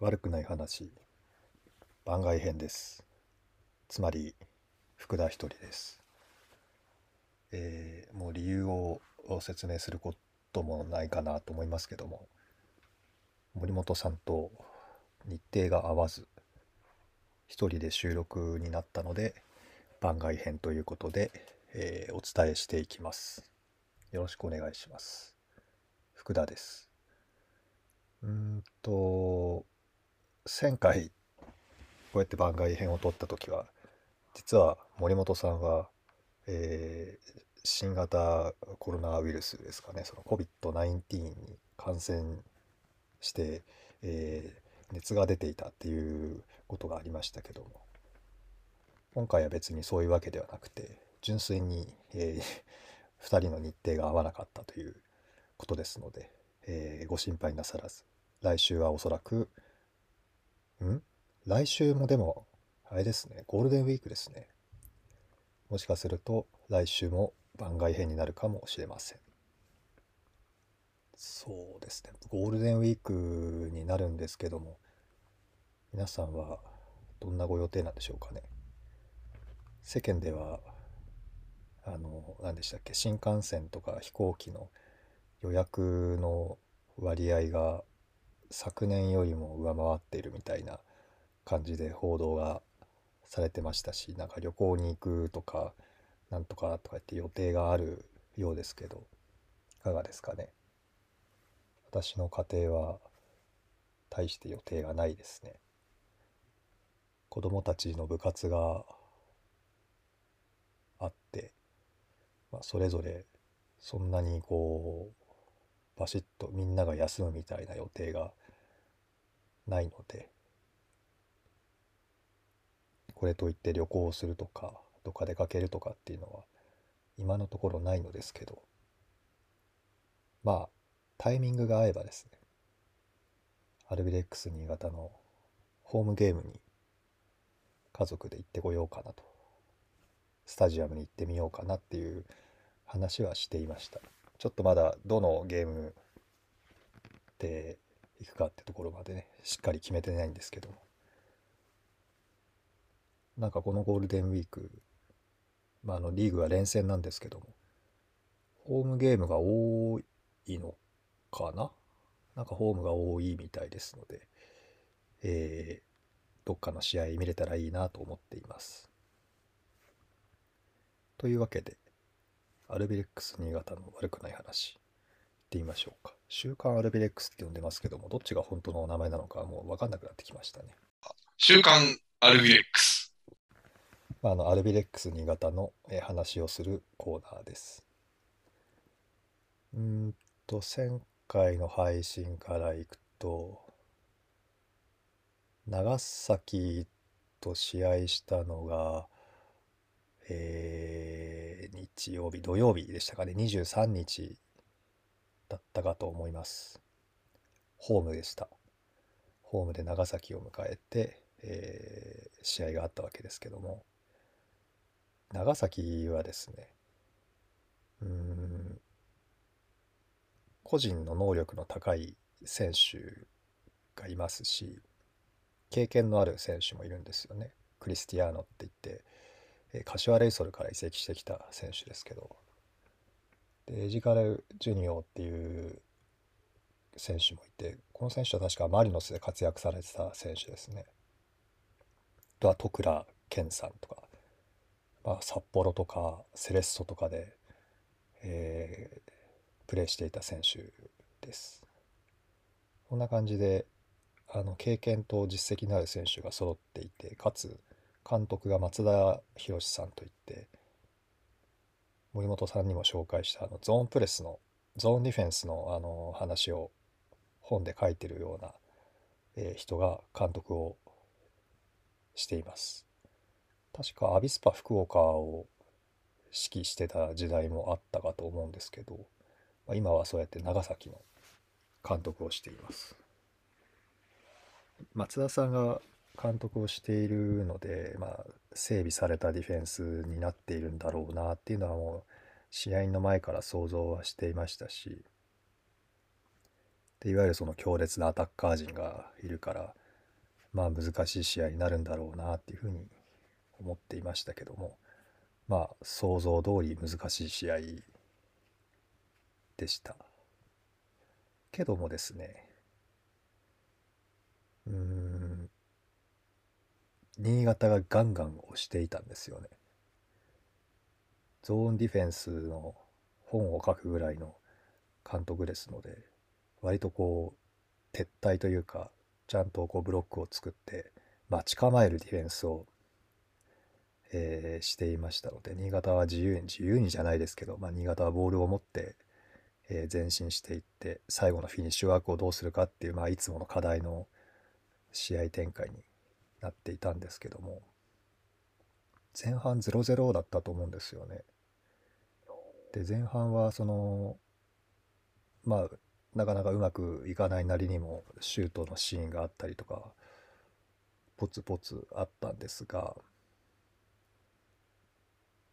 悪くない話。番外編です。つまり福田一人です。えー、もう理由を説明することもないかなと思いますけども。森本さんと日程が合わず一人で収録になったので番外編ということで、えー、お伝えしていきます。よろしくお願いします。福田です。うんと前回こうやって番外編を撮った時は実は森本さんは、えー、新型コロナウイルスですかねその COVID-19 に感染して、えー、熱が出ていたっていうことがありましたけども今回は別にそういうわけではなくて純粋に、えー、2人の日程が合わなかったということですので、えー、ご心配なさらず来週はおそらく、ん？来週もでも、あれですね、ゴールデンウィークですね。もしかすると来週も番外編になるかもしれません。そうですね、ゴールデンウィークになるんですけども、皆さんはどんなご予定なんでしょうかね。世間では、あの、何でしたっけ、新幹線とか飛行機の予約の割合が昨年よりも上回っているみたいな感じで報道がされてましたしなんか旅行に行くとかなんとかとか言って予定があるようですけどいかがですかね。私の家庭は大して予定がないですね。子供たちの部活があって、まあ、それぞれそんなにこうバシッとみんなが休むみたいな予定がないのでこれといって旅行をするとかどっか出かけるとかっていうのは今のところないのですけどまあタイミングが合えばですねアルビレックス新潟のホームゲームに家族で行ってこようかなとスタジアムに行ってみようかなっていう話はしていました。ちょっとまだどのゲームで行くかってところまでねしっかり決めてないんですけどもなんかこのゴールデンウィーク、まあ、あのリーグは連戦なんですけどもホームゲームが多いのかな？なんかホームが多いみたいですので、えー、どっかの試合見れたらいいなと思っています。というわけで、アルビレックス新潟の悪くない話、ってみましょうか。週刊アルビレックスって呼んでますけども、どっちが本当の名前なのかもう分かんなくなってきましたね。週刊アルビレックス。あのアルビレックス新潟の話をするコーナーです。うんと、前回の配信からいくと、長崎と試合したのが、えー、日曜日、土曜日でしたかね、23日だったかと思います。ホームでした。ホームで長崎を迎えて、えー、試合があったわけですけども、長崎はですね、うん、個人の能力の高い選手がいますし、経験のある選手もいるんですよね。クリスティアーノって言って、柏レイソルから移籍してきた選手ですけど、でエジカル・ジュニオっていう選手もいてこの選手は確かマリノスで活躍されてた選手ですね。あとは徳倉健さんとか、まあ、札幌とかセレッソとかで、えー、プレーしていた選手です。こんな感じであの経験と実績のある選手が揃っていてかつ監督が松田博さんといって森本さんにも紹介したあのゾーンプレスのゾーンディフェンスのあの話を本で書いてるような、えー、人が監督をしています。確かアビスパ福岡を指揮してた時代もあったかと思うんですけど、まあ、今はそうやって長崎の監督をしています。松田さんが監督をしているので、まあ、整備されたディフェンスになっているんだろうなっていうのはもう試合の前から想像はしていましたし。でいわゆるその強烈なアタッカー陣がいるからまあ難しい試合になるんだろうなっていうふうに思っていましたけどもまあ想像通り難しい試合でした。けどもですねうん新潟がガンガン押していたんですよね。ゾーンディフェンスの本を書くぐらいの監督ですので割とこう撤退というかちゃんとこうブロックを作って待ち構えるディフェンスを、えーしていましたので新潟は自由に自由にじゃないですけど、まあ、新潟はボールを持って、えー前進していって最後のフィニッシュワークをどうするかっていう、まあ、いつもの課題の試合展開になっていたんですけども前半0-0だったと思うんですよね。で前半はそのまあなかなかうまくいかないなりにもシュートのシーンがあったりとかポツポツあったんですが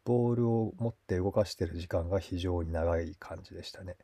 ボールを持って動かしてる時間が非常に長い感じでしたね。